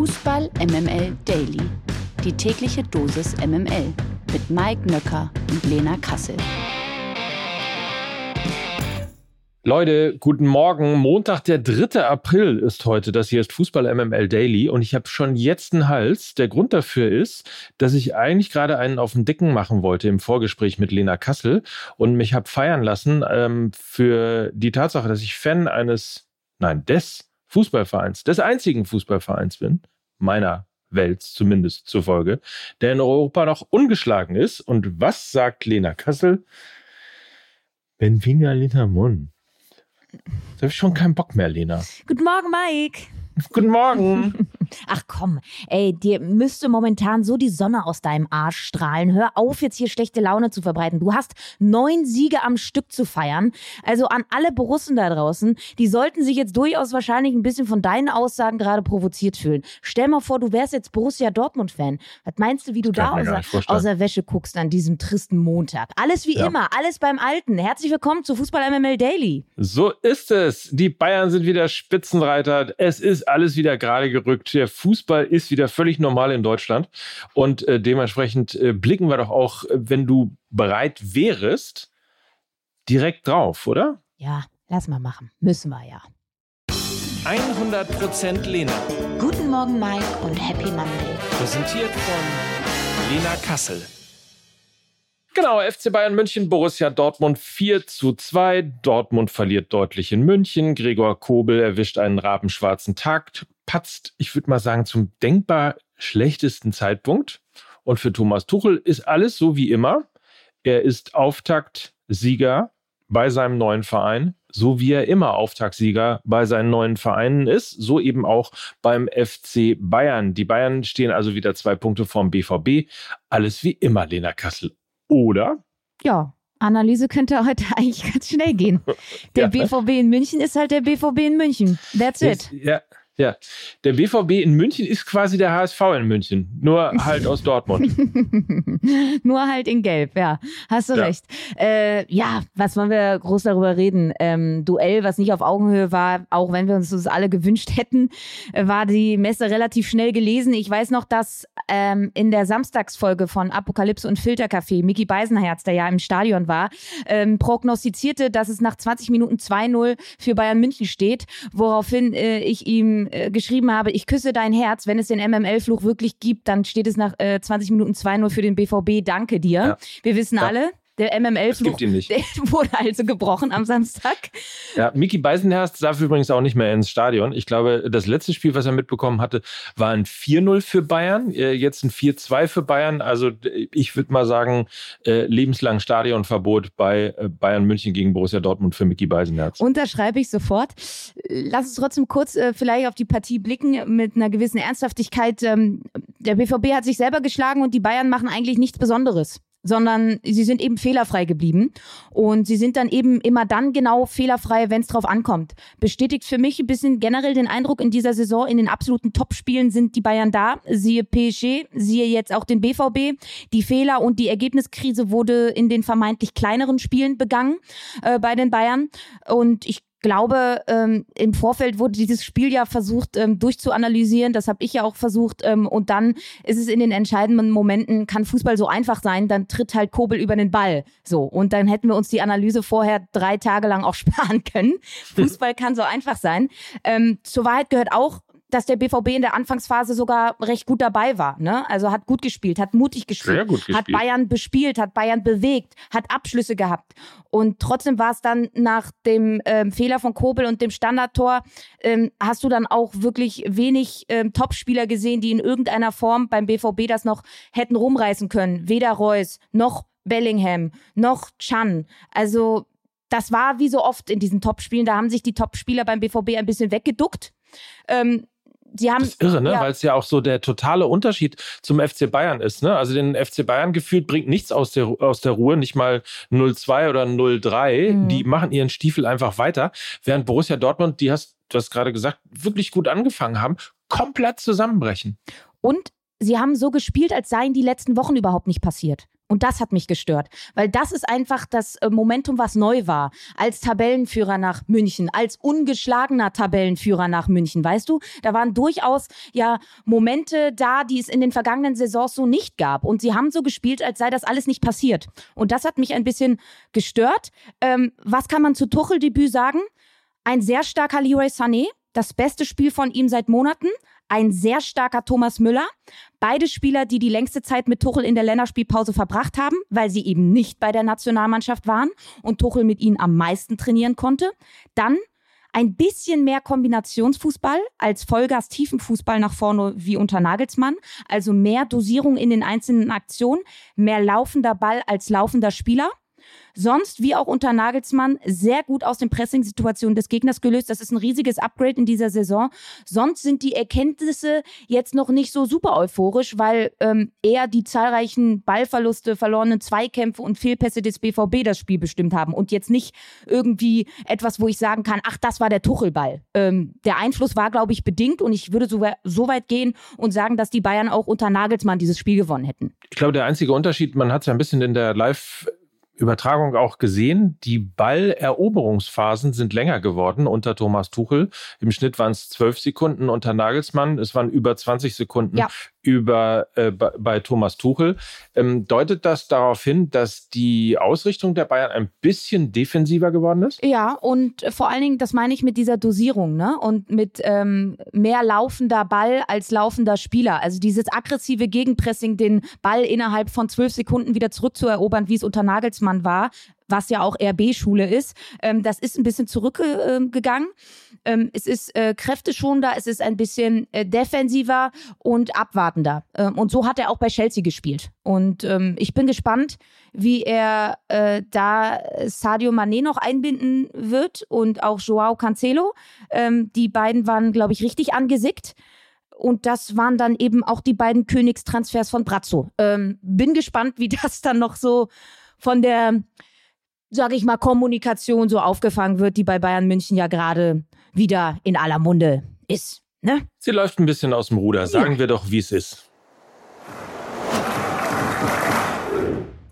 Fußball MML Daily. Die tägliche Dosis MML mit Mike Nöcker und Lena Kassel. Leute, guten Morgen. Montag, der 3. April ist heute. Das hier ist Fußball MML Daily und ich habe schon jetzt einen Hals. Der Grund dafür ist, dass ich eigentlich gerade einen auf den Dicken machen wollte im Vorgespräch mit Lena Kassel und mich habe feiern lassen ähm, für die Tatsache, dass ich Fan eines, nein, des Fußballvereins, des einzigen Fußballvereins bin, meiner Welt zumindest zufolge, der in Europa noch ungeschlagen ist. Und was sagt Lena Kassel? Benfica Lissabon. Da habe ich schon keinen Bock mehr, Lena. Guten Morgen, Mike. Guten Morgen. Ach komm, ey, dir müsste momentan so die Sonne aus deinem Arsch strahlen. Hör auf, jetzt hier schlechte Laune zu verbreiten. Du hast neun Siege am Stück zu feiern. Also an alle Borussen da draußen, die sollten sich jetzt durchaus wahrscheinlich ein bisschen von deinen Aussagen gerade provoziert fühlen. Stell mal vor, du wärst jetzt Borussia Dortmund-Fan. Was meinst du, wie du da außer, außer, Wäsche guckst an diesem tristen Montag? Alles wie ja. immer, alles beim Alten. Herzlich willkommen zu Fußball MML Daily. So ist es. Die Bayern sind wieder Spitzenreiter. Es ist alles wieder gerade gerückt der Fußball ist wieder völlig normal in Deutschland. Und äh, dementsprechend äh, blicken wir doch auch, wenn du bereit wärest, direkt drauf, oder? Ja, lass mal machen. Müssen wir ja. 100% Lena. Guten Morgen, Mike, und Happy Monday. Präsentiert von Lena Kassel. Genau, FC Bayern München, Borussia Dortmund 4 zu 2. Dortmund verliert deutlich in München. Gregor Kobel erwischt einen rabenschwarzen Takt, patzt, ich würde mal sagen, zum denkbar schlechtesten Zeitpunkt. Und für Thomas Tuchel ist alles so wie immer. Er ist Auftaktsieger bei seinem neuen Verein, so wie er immer Auftaktsieger bei seinen neuen Vereinen ist, so eben auch beim FC Bayern. Die Bayern stehen also wieder zwei Punkte vorm BVB. Alles wie immer, Lena Kassel. Oder? Ja, Analyse könnte heute eigentlich ganz schnell gehen. Der ja. BVB in München ist halt der BVB in München. That's it. Ja, ja, der BVB in München ist quasi der HSV in München, nur halt aus Dortmund. nur halt in Gelb, ja, hast du ja. recht. Äh, ja, was wollen wir groß darüber reden? Ähm, Duell, was nicht auf Augenhöhe war, auch wenn wir uns das alle gewünscht hätten, äh, war die Messe relativ schnell gelesen. Ich weiß noch, dass ähm, in der Samstagsfolge von Apokalypse und Filtercafé Mickey Beisenherz, der ja im Stadion war, ähm, prognostizierte, dass es nach 20 Minuten 2-0 für Bayern München steht, woraufhin äh, ich ihm äh, geschrieben habe, ich küsse dein Herz, wenn es den MML-Fluch wirklich gibt, dann steht es nach äh, 20 Minuten 2-0 für den BVB. Danke dir. Ja. Wir wissen ja. alle, der MML-Fluch wurde also gebrochen am Samstag. Ja, Miki Beisenherz darf übrigens auch nicht mehr ins Stadion. Ich glaube, das letzte Spiel, was er mitbekommen hatte, war ein 4-0 für Bayern, äh, jetzt ein 4-2 für Bayern. Also ich würde mal sagen, äh, lebenslang Stadionverbot bei äh, Bayern München gegen Borussia Dortmund für Miki Beisenherz. Unterschreibe ich sofort. Lass uns trotzdem kurz vielleicht auf die Partie blicken mit einer gewissen Ernsthaftigkeit. Ähm, der BVB hat sich selber geschlagen und die Bayern machen eigentlich nichts Besonderes sondern sie sind eben fehlerfrei geblieben. Und sie sind dann eben immer dann genau fehlerfrei, wenn es drauf ankommt. Bestätigt für mich ein bisschen generell den Eindruck in dieser Saison, in den absoluten Topspielen sind die Bayern da. Siehe PSG, siehe jetzt auch den BVB. Die Fehler und die Ergebniskrise wurde in den vermeintlich kleineren Spielen begangen äh, bei den Bayern. Und ich glaube, ähm, im Vorfeld wurde dieses Spiel ja versucht ähm, durchzuanalysieren. Das habe ich ja auch versucht. Ähm, und dann ist es in den entscheidenden Momenten, kann Fußball so einfach sein, dann tritt halt Kobel über den Ball. So. Und dann hätten wir uns die Analyse vorher drei Tage lang auch sparen können. Fußball kann so einfach sein. Ähm, zur Wahrheit gehört auch, dass der BVB in der Anfangsphase sogar recht gut dabei war. Ne? Also hat gut gespielt, hat mutig gespielt, gespielt, hat Bayern bespielt, hat Bayern bewegt, hat Abschlüsse gehabt. Und trotzdem war es dann nach dem ähm, Fehler von Kobel und dem Standardtor, ähm, hast du dann auch wirklich wenig ähm, Topspieler gesehen, die in irgendeiner Form beim BVB das noch hätten rumreißen können. Weder Reus noch Bellingham noch Chan. Also das war wie so oft in diesen Topspielen, da haben sich die Topspieler beim BVB ein bisschen weggeduckt. Ähm, sie haben. Das ist irre, ne? Ja. Weil es ja auch so der totale Unterschied zum FC Bayern ist, ne? Also den FC Bayern gefühlt bringt nichts aus der, aus der Ruhe, nicht mal 0-2 oder 0-3. Mhm. Die machen ihren Stiefel einfach weiter. Während Borussia Dortmund, die hast, du hast gerade gesagt, wirklich gut angefangen haben, komplett zusammenbrechen. Und sie haben so gespielt, als seien die letzten Wochen überhaupt nicht passiert. Und das hat mich gestört, weil das ist einfach das äh, Momentum, was neu war. Als Tabellenführer nach München, als ungeschlagener Tabellenführer nach München, weißt du? Da waren durchaus ja Momente da, die es in den vergangenen Saisons so nicht gab. Und sie haben so gespielt, als sei das alles nicht passiert. Und das hat mich ein bisschen gestört. Ähm, was kann man zu Tuchel-Debüt sagen? Ein sehr starker Leroy Sané, das beste Spiel von ihm seit Monaten ein sehr starker Thomas Müller. Beide Spieler, die die längste Zeit mit Tuchel in der Länderspielpause verbracht haben, weil sie eben nicht bei der Nationalmannschaft waren und Tuchel mit ihnen am meisten trainieren konnte. Dann ein bisschen mehr Kombinationsfußball als Vollgas Tiefenfußball nach vorne wie unter Nagelsmann. Also mehr Dosierung in den einzelnen Aktionen, mehr laufender Ball als laufender Spieler. Sonst, wie auch unter Nagelsmann, sehr gut aus den Pressing-Situationen des Gegners gelöst. Das ist ein riesiges Upgrade in dieser Saison. Sonst sind die Erkenntnisse jetzt noch nicht so super euphorisch, weil ähm, eher die zahlreichen Ballverluste, verlorenen Zweikämpfe und Fehlpässe des BVB das Spiel bestimmt haben und jetzt nicht irgendwie etwas, wo ich sagen kann, ach, das war der Tuchelball. Ähm, der Einfluss war, glaube ich, bedingt und ich würde so, so weit gehen und sagen, dass die Bayern auch unter Nagelsmann dieses Spiel gewonnen hätten. Ich glaube, der einzige Unterschied, man hat es ja ein bisschen in der Live- Übertragung auch gesehen, die Balleroberungsphasen sind länger geworden unter Thomas Tuchel. Im Schnitt waren es zwölf Sekunden unter Nagelsmann. Es waren über 20 Sekunden ja. Über, äh, bei, Thomas Tuchel. Ähm, deutet das darauf hin, dass die Ausrichtung der Bayern ein bisschen defensiver geworden ist? Ja, und vor allen Dingen, das meine ich mit dieser Dosierung, ne? Und mit ähm, mehr laufender Ball als laufender Spieler. Also dieses aggressive Gegenpressing, den Ball innerhalb von zwölf Sekunden wieder zurückzuerobern, wie es unter Nagelsmann war, was ja auch RB-Schule ist. Ähm, das ist ein bisschen zurückgegangen. Ähm, es ist äh, kräfteschonender, es ist ein bisschen äh, defensiver und abwartender. Ähm, und so hat er auch bei Chelsea gespielt. Und ähm, ich bin gespannt, wie er äh, da Sadio Mané noch einbinden wird und auch Joao Cancelo. Ähm, die beiden waren, glaube ich, richtig angesickt. Und das waren dann eben auch die beiden Königstransfers von Brazzo. Ähm, bin gespannt, wie das dann noch so von der, sag ich mal, Kommunikation so aufgefangen wird, die bei Bayern München ja gerade wieder in aller Munde ist. Ne? Sie läuft ein bisschen aus dem Ruder. Sagen ja. wir doch, wie es ist.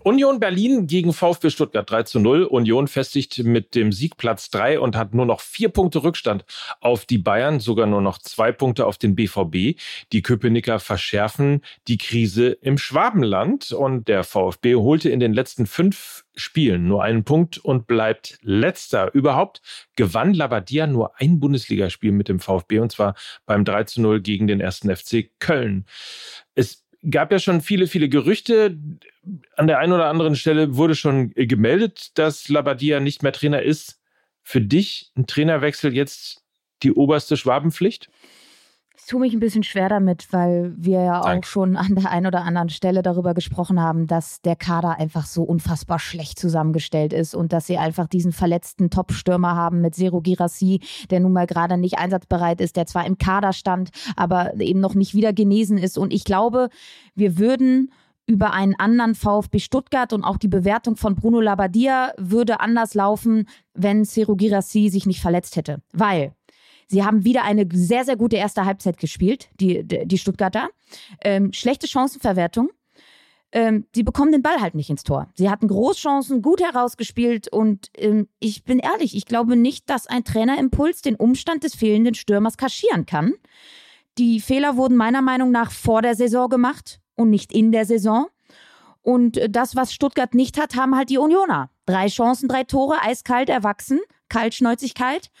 Union Berlin gegen VfB Stuttgart 3 zu 0. Union festigt mit dem Sieg Platz 3 und hat nur noch vier Punkte Rückstand auf die Bayern, sogar nur noch zwei Punkte auf den BVB. Die Köpenicker verschärfen die Krise im Schwabenland und der VfB holte in den letzten fünf Spielen nur einen Punkt und bleibt letzter. Überhaupt gewann Labadia nur ein Bundesligaspiel mit dem VfB und zwar beim 3 zu 0 gegen den ersten FC Köln. Es gab ja schon viele, viele Gerüchte. An der einen oder anderen Stelle wurde schon gemeldet, dass Labadia nicht mehr Trainer ist. Für dich ein Trainerwechsel jetzt die oberste Schwabenpflicht? Tue mich ein bisschen schwer damit, weil wir ja Dank. auch schon an der einen oder anderen Stelle darüber gesprochen haben, dass der Kader einfach so unfassbar schlecht zusammengestellt ist und dass sie einfach diesen verletzten Top-Stürmer haben mit Zero Girassi, der nun mal gerade nicht einsatzbereit ist, der zwar im Kader stand, aber eben noch nicht wieder genesen ist. Und ich glaube, wir würden über einen anderen VfB Stuttgart und auch die Bewertung von Bruno Labbadia würde anders laufen, wenn Zero Girassi sich nicht verletzt hätte. Weil Sie haben wieder eine sehr, sehr gute erste Halbzeit gespielt, die, die Stuttgarter. Ähm, schlechte Chancenverwertung. Ähm, sie bekommen den Ball halt nicht ins Tor. Sie hatten Großchancen, gut herausgespielt und ähm, ich bin ehrlich, ich glaube nicht, dass ein Trainerimpuls den Umstand des fehlenden Stürmers kaschieren kann. Die Fehler wurden meiner Meinung nach vor der Saison gemacht und nicht in der Saison. Und äh, das, was Stuttgart nicht hat, haben halt die Unioner. Drei Chancen, drei Tore, eiskalt erwachsen, Kaltschnäuzigkeit.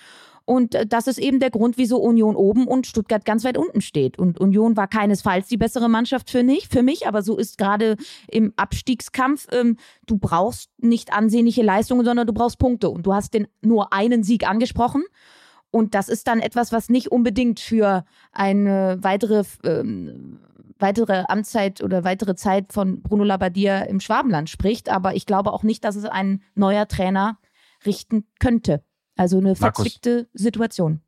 Und äh, das ist eben der Grund, wieso Union oben und Stuttgart ganz weit unten steht. Und Union war keinesfalls die bessere Mannschaft für, nicht, für mich, aber so ist gerade im Abstiegskampf, ähm, du brauchst nicht ansehnliche Leistungen, sondern du brauchst Punkte. Und du hast den nur einen Sieg angesprochen. Und das ist dann etwas, was nicht unbedingt für eine weitere, ähm, weitere Amtszeit oder weitere Zeit von Bruno Labbadia im Schwabenland spricht. Aber ich glaube auch nicht, dass es ein neuer Trainer richten könnte. Also eine verzwickte Situation.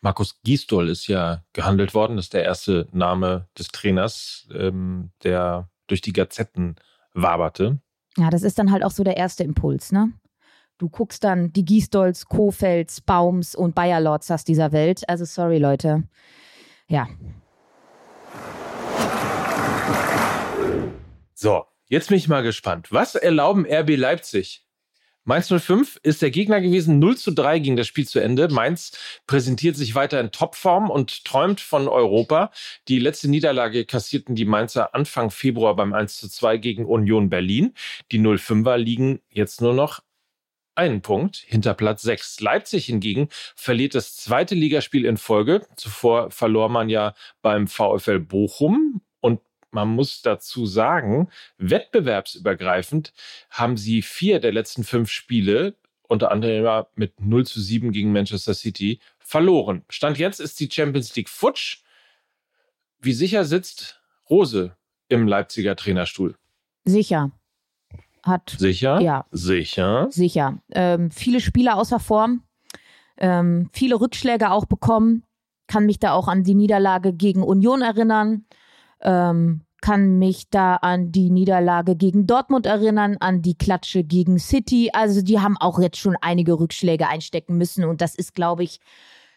Markus Gisdol ist ja gehandelt worden, das ist der erste Name des Trainers, ähm, der durch die Gazetten waberte. Ja, das ist dann halt auch so der erste Impuls, ne? Du guckst dann die Gisdols, Kofels, Baums und Bayerlords dieser Welt. Also sorry, Leute. Ja. So, Jetzt bin ich mal gespannt. Was erlauben RB Leipzig? Mainz 05 ist der Gegner gewesen. 0 zu 3 ging das Spiel zu Ende. Mainz präsentiert sich weiter in Topform und träumt von Europa. Die letzte Niederlage kassierten die Mainzer Anfang Februar beim 1 zu 2 gegen Union Berlin. Die 05er liegen jetzt nur noch einen Punkt hinter Platz 6. Leipzig hingegen verliert das zweite Ligaspiel in Folge. Zuvor verlor man ja beim VfL Bochum man muss dazu sagen, wettbewerbsübergreifend haben sie vier der letzten fünf Spiele, unter anderem mit 0 zu 7 gegen Manchester City, verloren. Stand jetzt ist die Champions League futsch. Wie sicher sitzt Rose im Leipziger Trainerstuhl? Sicher hat. Sicher? Ja. Sicher. Sicher. Ähm, viele Spieler außer Form, ähm, viele Rückschläge auch bekommen. Kann mich da auch an die Niederlage gegen Union erinnern. Ähm, kann mich da an die Niederlage gegen Dortmund erinnern, an die Klatsche gegen City. Also die haben auch jetzt schon einige Rückschläge einstecken müssen und das ist, glaube ich,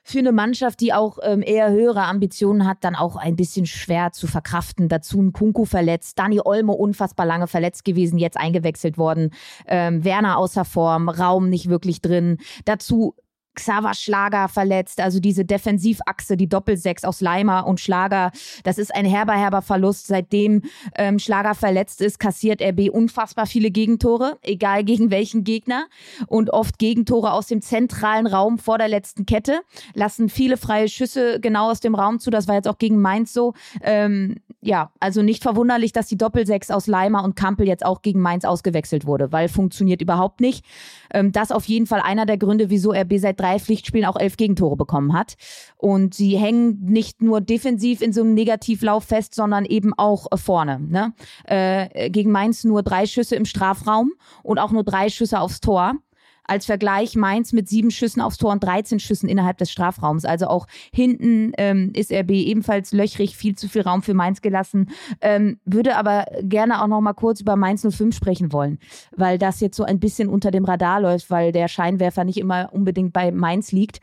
für eine Mannschaft, die auch ähm, eher höhere Ambitionen hat, dann auch ein bisschen schwer zu verkraften. Dazu ein Kunku verletzt, Dani Olmo unfassbar lange verletzt gewesen, jetzt eingewechselt worden, ähm, Werner außer Form, Raum nicht wirklich drin. Dazu Xaver Schlager verletzt, also diese Defensivachse, die Doppelsechs aus Leimer und Schlager, das ist ein herber, herber Verlust. Seitdem ähm, Schlager verletzt ist, kassiert RB unfassbar viele Gegentore, egal gegen welchen Gegner und oft Gegentore aus dem zentralen Raum vor der letzten Kette, lassen viele freie Schüsse genau aus dem Raum zu. Das war jetzt auch gegen Mainz so. Ähm, ja, also nicht verwunderlich, dass die Doppelsechs aus Leimer und Kampel jetzt auch gegen Mainz ausgewechselt wurde, weil funktioniert überhaupt nicht. Ähm, das auf jeden Fall einer der Gründe, wieso RB seit drei Pflichtspielen auch elf Gegentore bekommen hat. Und sie hängen nicht nur defensiv in so einem Negativlauf fest, sondern eben auch äh, vorne. Ne? Äh, gegen Mainz nur drei Schüsse im Strafraum und auch nur drei Schüsse aufs Tor. Als Vergleich Mainz mit sieben Schüssen aufs Tor und 13 Schüssen innerhalb des Strafraums. Also auch hinten ähm, ist RB ebenfalls löchrig, viel zu viel Raum für Mainz gelassen. Ähm, würde aber gerne auch noch mal kurz über Mainz 05 sprechen wollen, weil das jetzt so ein bisschen unter dem Radar läuft, weil der Scheinwerfer nicht immer unbedingt bei Mainz liegt.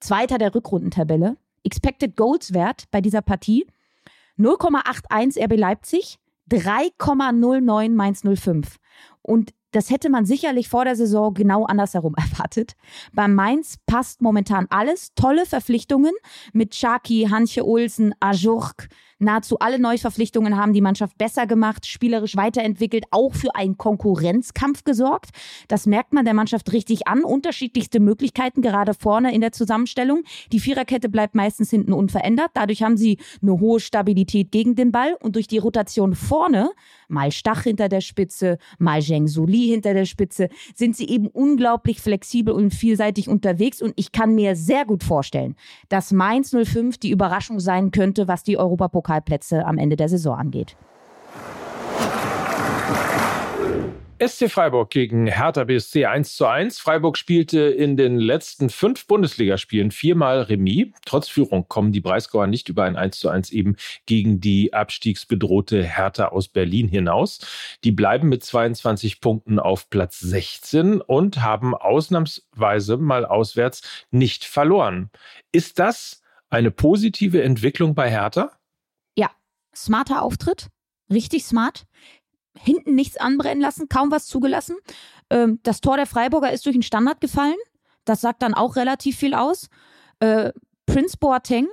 Zweiter der Rückrundentabelle. Expected Goals Wert bei dieser Partie 0,81 RB Leipzig, 3,09 Mainz 05. Und das hätte man sicherlich vor der Saison genau andersherum erwartet. Beim Mainz passt momentan alles. Tolle Verpflichtungen mit Chaki, Hanche Olsen, Ajurk, Nahezu alle Neuverpflichtungen haben die Mannschaft besser gemacht, spielerisch weiterentwickelt, auch für einen Konkurrenzkampf gesorgt. Das merkt man der Mannschaft richtig an. Unterschiedlichste Möglichkeiten gerade vorne in der Zusammenstellung. Die Viererkette bleibt meistens hinten unverändert. Dadurch haben sie eine hohe Stabilität gegen den Ball und durch die Rotation vorne, mal Stach hinter der Spitze, mal Zheng Suli hinter der Spitze, sind sie eben unglaublich flexibel und vielseitig unterwegs. Und ich kann mir sehr gut vorstellen, dass Mainz 05 die Überraschung sein könnte, was die Europapokal Pokalplätze am Ende der Saison angeht. SC Freiburg gegen Hertha BSC 1 zu 1. Freiburg spielte in den letzten fünf Bundesligaspielen viermal Remis. Trotz Führung kommen die Breisgauer nicht über ein 1 zu 1 eben gegen die abstiegsbedrohte Hertha aus Berlin hinaus. Die bleiben mit 22 Punkten auf Platz 16 und haben ausnahmsweise mal auswärts nicht verloren. Ist das eine positive Entwicklung bei Hertha? Smarter Auftritt, richtig smart. Hinten nichts anbrennen lassen, kaum was zugelassen. Ähm, das Tor der Freiburger ist durch den Standard gefallen. Das sagt dann auch relativ viel aus. Äh, Prince Boateng,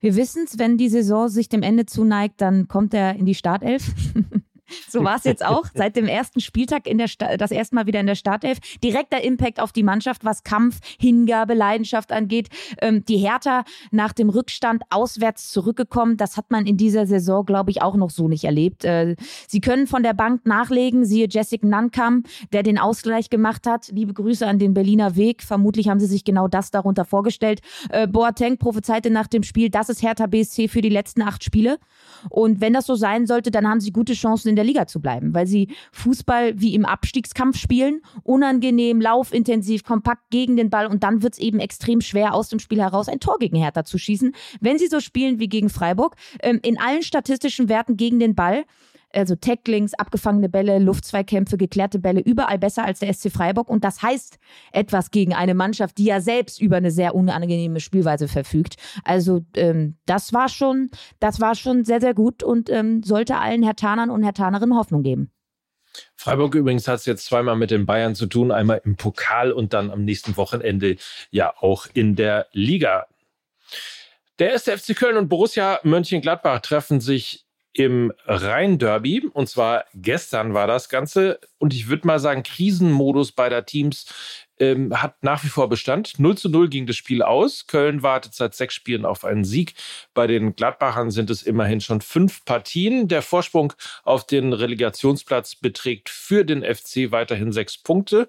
wir wissen es, wenn die Saison sich dem Ende zuneigt, dann kommt er in die Startelf. So war es jetzt auch. Seit dem ersten Spieltag in der Sta das erste Mal wieder in der Startelf. Direkter Impact auf die Mannschaft, was Kampf, Hingabe, Leidenschaft angeht. Ähm, die Hertha nach dem Rückstand auswärts zurückgekommen. Das hat man in dieser Saison, glaube ich, auch noch so nicht erlebt. Äh, sie können von der Bank nachlegen. Siehe Jessica Nankam, der den Ausgleich gemacht hat. Liebe Grüße an den Berliner Weg. Vermutlich haben sie sich genau das darunter vorgestellt. Äh, Boateng prophezeite nach dem Spiel, das ist Hertha BSC für die letzten acht Spiele. Und wenn das so sein sollte, dann haben sie gute Chancen in der Liga zu bleiben, weil sie Fußball wie im Abstiegskampf spielen, unangenehm, laufintensiv, kompakt gegen den Ball und dann wird es eben extrem schwer, aus dem Spiel heraus ein Tor gegen Hertha zu schießen, wenn sie so spielen wie gegen Freiburg. Ähm, in allen statistischen Werten gegen den Ball also Tacklings, abgefangene Bälle, Luftzweikämpfe, geklärte Bälle, überall besser als der SC Freiburg. Und das heißt etwas gegen eine Mannschaft, die ja selbst über eine sehr unangenehme Spielweise verfügt. Also ähm, das war schon, das war schon sehr, sehr gut und ähm, sollte allen Herr Tanern und Herr Tanerinnen Hoffnung geben. Freiburg übrigens hat es jetzt zweimal mit den Bayern zu tun, einmal im Pokal und dann am nächsten Wochenende ja auch in der Liga. Der erste FC Köln und Borussia Mönchengladbach treffen sich im Rhein-Derby. Und zwar gestern war das Ganze. Und ich würde mal sagen, Krisenmodus beider Teams ähm, hat nach wie vor Bestand. 0 zu 0 ging das Spiel aus. Köln wartet seit sechs Spielen auf einen Sieg. Bei den Gladbachern sind es immerhin schon fünf Partien. Der Vorsprung auf den Relegationsplatz beträgt für den FC weiterhin sechs Punkte.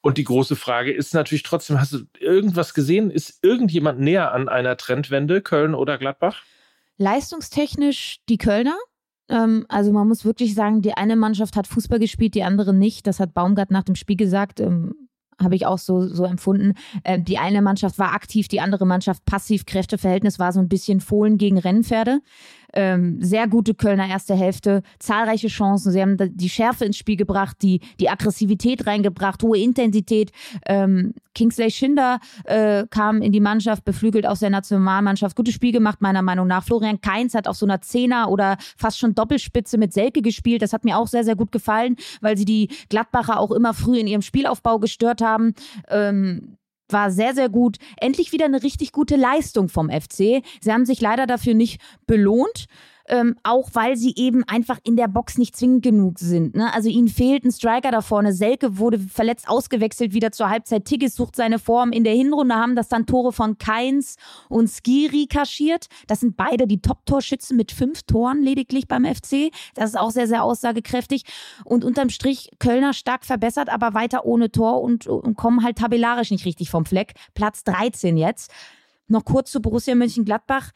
Und die große Frage ist natürlich trotzdem, hast du irgendwas gesehen? Ist irgendjemand näher an einer Trendwende, Köln oder Gladbach? Leistungstechnisch die Kölner. Ähm, also man muss wirklich sagen, die eine Mannschaft hat Fußball gespielt, die andere nicht. Das hat Baumgart nach dem Spiel gesagt. Ähm, habe ich auch so, so empfunden. Äh, die eine Mannschaft war aktiv, die andere Mannschaft passiv. Kräfteverhältnis war so ein bisschen Fohlen gegen Rennpferde. Ähm, sehr gute Kölner erste Hälfte, zahlreiche Chancen. Sie haben die Schärfe ins Spiel gebracht, die, die Aggressivität reingebracht, hohe Intensität. Ähm, Kingsley Schinder äh, kam in die Mannschaft, beflügelt aus der Nationalmannschaft. Gutes Spiel gemacht, meiner Meinung nach. Florian Kainz hat auf so einer Zehner oder fast schon Doppelspitze mit Selke gespielt. Das hat mir auch sehr, sehr gut gefallen, weil sie die Gladbacher auch immer früh in ihrem Spielaufbau gestört haben. Ähm, war sehr, sehr gut. Endlich wieder eine richtig gute Leistung vom FC. Sie haben sich leider dafür nicht belohnt ähm, auch weil sie eben einfach in der Box nicht zwingend genug sind. Ne? Also ihnen fehlt ein Striker da vorne. Selke wurde verletzt ausgewechselt wieder zur Halbzeit. Tigges sucht seine Form. In der Hinrunde haben das dann Tore von Keins und Skiri kaschiert. Das sind beide die Top-Torschützen mit fünf Toren lediglich beim FC. Das ist auch sehr, sehr aussagekräftig. Und unterm Strich Kölner stark verbessert, aber weiter ohne Tor und, und kommen halt tabellarisch nicht richtig vom Fleck. Platz 13 jetzt. Noch kurz zu Borussia Mönchengladbach.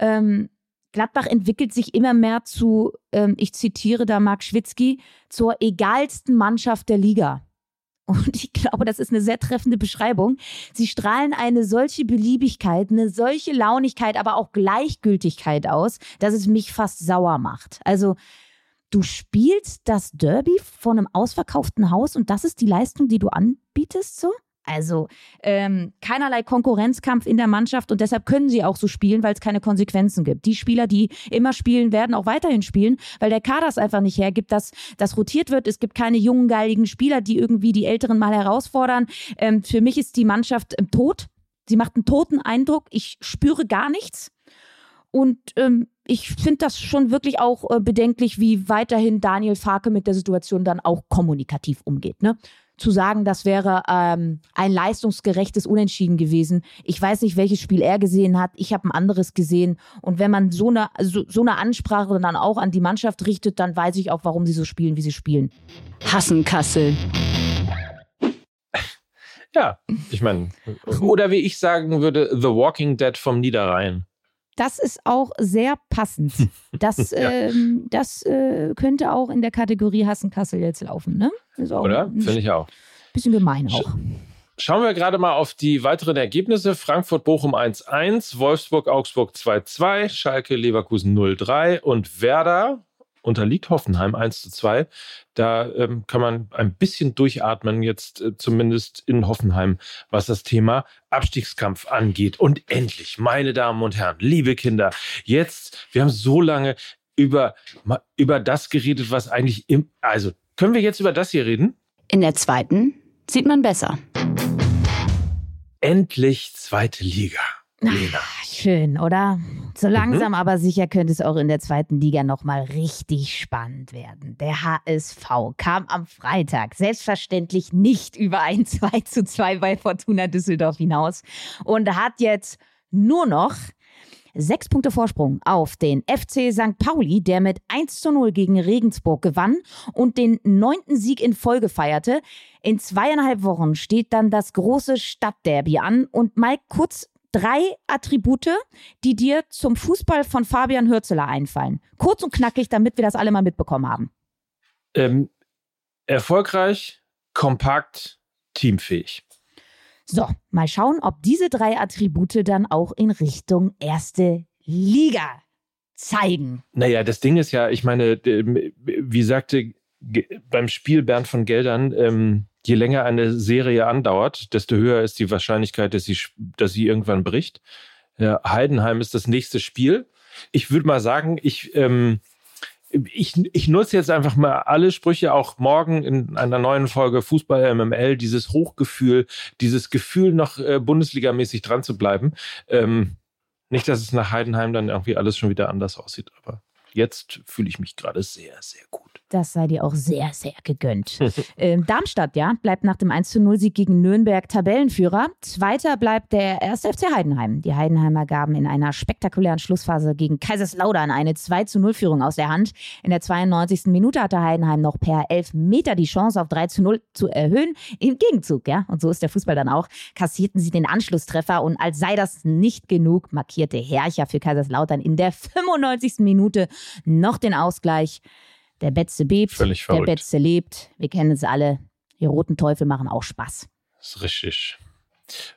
Ähm, Gladbach entwickelt sich immer mehr zu, ähm, ich zitiere da Marc Schwitzky, zur egalsten Mannschaft der Liga. Und ich glaube, das ist eine sehr treffende Beschreibung. Sie strahlen eine solche Beliebigkeit, eine solche Launigkeit, aber auch Gleichgültigkeit aus, dass es mich fast sauer macht. Also, du spielst das Derby von einem ausverkauften Haus und das ist die Leistung, die du anbietest, so? Also ähm, keinerlei Konkurrenzkampf in der Mannschaft und deshalb können sie auch so spielen, weil es keine Konsequenzen gibt. Die Spieler, die immer spielen, werden auch weiterhin spielen, weil der Kader es einfach nicht hergibt, dass das rotiert wird. Es gibt keine jungen, geiligen Spieler, die irgendwie die Älteren mal herausfordern. Ähm, für mich ist die Mannschaft im Tod. Sie macht einen toten Eindruck. Ich spüre gar nichts. Und ähm, ich finde das schon wirklich auch äh, bedenklich, wie weiterhin Daniel Farke mit der Situation dann auch kommunikativ umgeht. Ne? Zu sagen, das wäre ähm, ein leistungsgerechtes Unentschieden gewesen. Ich weiß nicht, welches Spiel er gesehen hat. Ich habe ein anderes gesehen. Und wenn man so eine, so, so eine Ansprache dann auch an die Mannschaft richtet, dann weiß ich auch, warum sie so spielen, wie sie spielen. Hassen Kassel. Ja, ich meine, oder wie ich sagen würde, The Walking Dead vom Niederrhein. Das ist auch sehr passend. Das, ja. ähm, das äh, könnte auch in der Kategorie Hassenkassel jetzt laufen, ne? Oder? Finde ich auch. Bisschen gemein auch. Schauen wir gerade mal auf die weiteren Ergebnisse. Frankfurt-Bochum 1-1, Wolfsburg-Augsburg 2-2, Schalke-Leverkusen 0-3 und Werder unterliegt Hoffenheim 1 zu 2. Da ähm, kann man ein bisschen durchatmen, jetzt äh, zumindest in Hoffenheim, was das Thema Abstiegskampf angeht. Und endlich, meine Damen und Herren, liebe Kinder, jetzt, wir haben so lange über, über das geredet, was eigentlich im, also können wir jetzt über das hier reden? In der zweiten sieht man besser. Endlich zweite Liga. Lena. Schön, oder? So mhm. langsam, mhm. aber sicher könnte es auch in der zweiten Liga nochmal richtig spannend werden. Der HSV kam am Freitag selbstverständlich nicht über ein 2 zu 2 bei Fortuna Düsseldorf hinaus und hat jetzt nur noch sechs Punkte Vorsprung auf den FC St. Pauli, der mit 1 zu 0 gegen Regensburg gewann und den neunten Sieg in Folge feierte. In zweieinhalb Wochen steht dann das große Stadtderby an und mal kurz drei Attribute, die dir zum Fußball von Fabian Hürzeler einfallen. Kurz und knackig, damit wir das alle mal mitbekommen haben. Ähm, erfolgreich, kompakt, teamfähig. So, mal schauen, ob diese drei Attribute dann auch in Richtung erste Liga zeigen. Naja, das Ding ist ja, ich meine, wie sagte beim Spiel Bernd von Geldern, ähm, je länger eine Serie andauert, desto höher ist die Wahrscheinlichkeit, dass sie, dass sie irgendwann bricht. Ja, Heidenheim ist das nächste Spiel. Ich würde mal sagen, ich, ähm, ich, ich nutze jetzt einfach mal alle Sprüche, auch morgen in einer neuen Folge Fußball MML, dieses Hochgefühl, dieses Gefühl, noch äh, Bundesligamäßig dran zu bleiben. Ähm, nicht, dass es nach Heidenheim dann irgendwie alles schon wieder anders aussieht, aber jetzt fühle ich mich gerade sehr, sehr gut. Das sei dir auch sehr, sehr gegönnt. ähm, Darmstadt, ja, bleibt nach dem 1-0-Sieg gegen Nürnberg Tabellenführer. Zweiter bleibt der erste FC Heidenheim. Die Heidenheimer gaben in einer spektakulären Schlussphase gegen Kaiserslautern eine 2-0-Führung aus der Hand. In der 92. Minute hatte Heidenheim noch per 11 Meter die Chance auf 3-0 zu erhöhen. Im Gegenzug, ja, und so ist der Fußball dann auch, kassierten sie den Anschlusstreffer und als sei das nicht genug, markierte Herrcher für Kaiserslautern in der 95. Minute noch den Ausgleich. Der Betze bebt, Völlig der. Betze lebt. Wir kennen es alle. Die roten Teufel machen auch Spaß. Das ist richtig.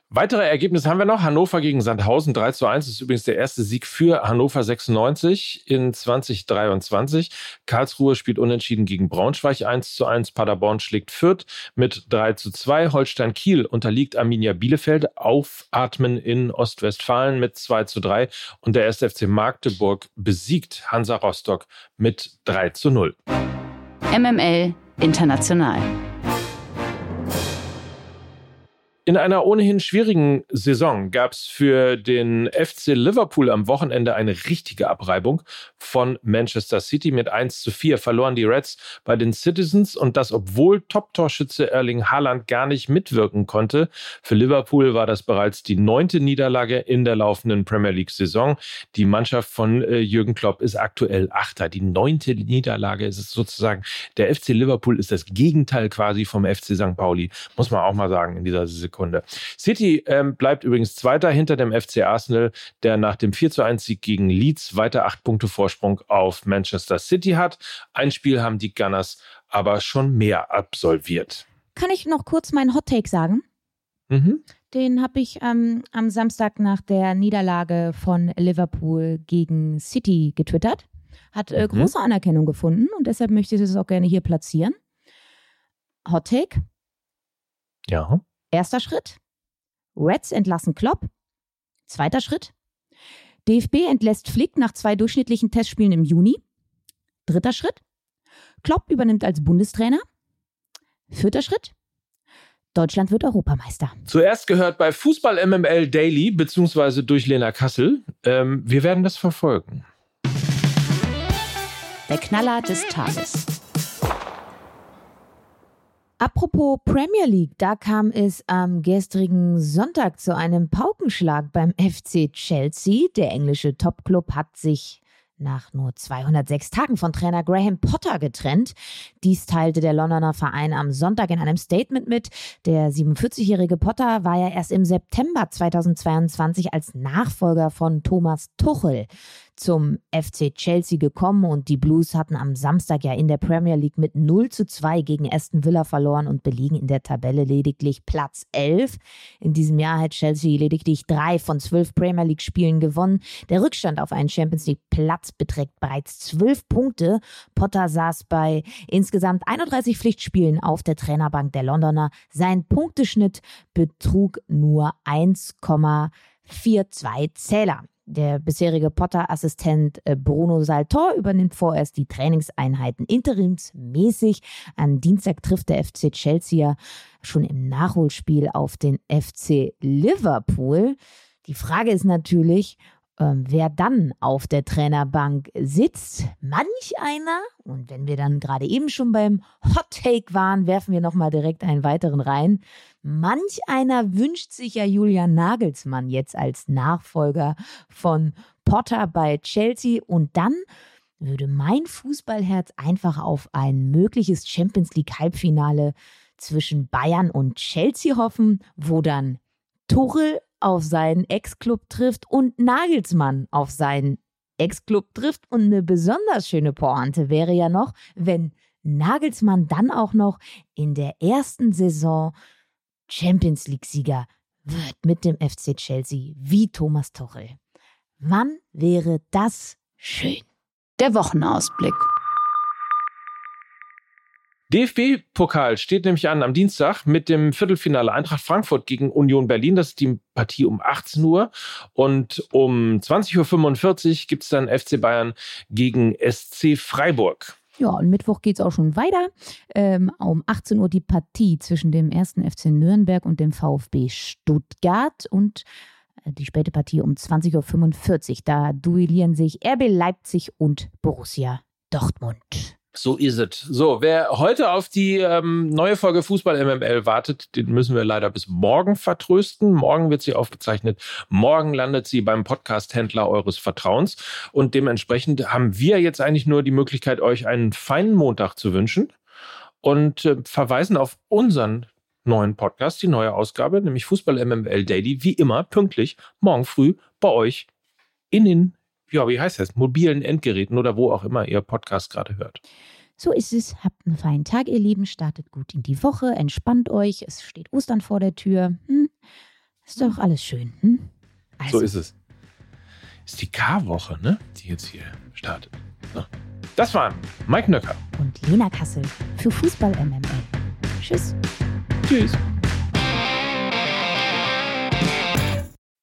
Weitere Ergebnisse haben wir noch. Hannover gegen Sandhausen 3 zu 1. Das ist übrigens der erste Sieg für Hannover 96 in 2023. Karlsruhe spielt unentschieden gegen Braunschweig 1 zu 1. Paderborn schlägt Fürth mit 3 zu 2. Holstein Kiel unterliegt Arminia Bielefeld. Aufatmen in Ostwestfalen mit 2 zu 3. Und der 1. FC Magdeburg besiegt Hansa Rostock mit 3 zu 0. MML International. In einer ohnehin schwierigen Saison gab es für den FC Liverpool am Wochenende eine richtige Abreibung von Manchester City. Mit 1 zu 4 verloren die Reds bei den Citizens und das, obwohl Top-Torschütze Erling Haaland gar nicht mitwirken konnte. Für Liverpool war das bereits die neunte Niederlage in der laufenden Premier League-Saison. Die Mannschaft von äh, Jürgen Klopp ist aktuell Achter. Die neunte Niederlage ist es sozusagen. Der FC Liverpool ist das Gegenteil quasi vom FC St. Pauli, muss man auch mal sagen in dieser Sekunde. City ähm, bleibt übrigens Zweiter hinter dem FC Arsenal, der nach dem 4 zu 1 Sieg gegen Leeds weiter acht Punkte Vorsprung auf Manchester City hat. Ein Spiel haben die Gunners aber schon mehr absolviert. Kann ich noch kurz meinen Hot Take sagen? Mhm. Den habe ich ähm, am Samstag nach der Niederlage von Liverpool gegen City getwittert. Hat äh, Mhm. große Anerkennung gefunden und deshalb möchte ich das auch gerne hier platzieren. Hot Take, Ja. Erster Schritt. Reds entlassen Klopp. Zweiter Schritt. DFB entlässt Flick nach zwei durchschnittlichen Testspielen im Juni. Dritter Schritt. Klopp übernimmt als Bundestrainer. Vierter Schritt. Deutschland wird Europameister. Zuerst gehört bei Fußball MML Daily, beziehungsweise durch Lena Kassel. Ähm, wir werden das verfolgen. Der Knaller des Tages. Apropos Premier League, da kam es am gestrigen Sonntag zu einem Paukenschlag beim FC Chelsea. Der englische Topclub hat sich nach nur 206 Tagen von Trainer Graham Potter getrennt. Dies teilte der Londoner Verein am Sonntag in einem Statement mit. Der 47-jährige Potter war ja erst im September 2022 als Nachfolger von Thomas Tuchel zum FC Chelsea gekommen und die Blues hatten am Samstag ja in der Premier League mit 0 zu 2 gegen Aston Villa verloren und belegen in der Tabelle lediglich Platz 11. In diesem Jahr hat Chelsea lediglich drei von zwölf Premier League Spielen gewonnen. Der Rückstand auf einen Champions League Platz beträgt bereits zwölf Punkte. Potter saß bei insgesamt 31 Pflichtspielen auf der Trainerbank der Londoner. Sein Punkteschnitt betrug nur 1,42 Zähler. Der bisherige Potter-Assistent äh, Bruno Saltor übernimmt vorerst die Trainingseinheiten interimsmäßig. Am Dienstag trifft der FC Chelsea schon im Nachholspiel auf den FC Liverpool. Die Frage ist natürlich, ähm, wer dann auf der Trainerbank sitzt. Manch einer, und wenn wir dann gerade eben schon beim Hot Take waren, werfen wir nochmal direkt einen weiteren rein. Manch einer wünscht sich ja Julian Nagelsmann jetzt als Nachfolger von Potter bei Chelsea und dann würde mein Fußballherz einfach auf ein mögliches Champions League Halbfinale zwischen Bayern und Chelsea hoffen, wo dann Tuchel auf seinen Ex-Club trifft und Nagelsmann auf seinen Ex-Club trifft. Und eine besonders schöne Pointe wäre ja noch, wenn Nagelsmann dann auch noch in der ersten Saison Champions League-Sieger wird mit dem FC Chelsea wie Thomas Tuchel. Wann wäre das schön? Der Wochenausblick. DFB-Pokal steht nämlich an am Dienstag mit dem Viertelfinale Eintracht Frankfurt gegen Union Berlin. Das ist die Partie um 18 Uhr. Und um 20.45 Uhr gibt es dann FC Bayern gegen SC Freiburg. Ja, und Mittwoch geht es auch schon weiter. Ähm, um 18 Uhr die Partie zwischen dem ersten FC Nürnberg und dem VfB Stuttgart. Und äh, die späte Partie um 20.45 Uhr. Da duellieren sich RB Leipzig und Borussia Dortmund. So ist es. So, wer heute auf die ähm, neue Folge Fußball MML wartet, den müssen wir leider bis morgen vertrösten. Morgen wird sie aufgezeichnet. Morgen landet sie beim Podcast-Händler eures Vertrauens. Und dementsprechend haben wir jetzt eigentlich nur die Möglichkeit, euch einen feinen Montag zu wünschen und äh, verweisen auf unseren neuen Podcast, die neue Ausgabe, nämlich Fußball MML Daily, wie immer pünktlich morgen früh bei euch in den ja, wie heißt das, mobilen Endgeräten oder wo auch immer ihr Podcast gerade hört. So ist es. Habt einen feinen Tag, ihr Lieben. Startet gut in die Woche. Entspannt euch. Es steht Ostern vor der Tür. Hm? Ist doch alles schön. Hm? Also. So ist es. Ist die K-Woche, ne? Die jetzt hier startet. So. Das waren Mike Nöcker und Lena Kassel für Fußball MML. Tschüss. Tschüss.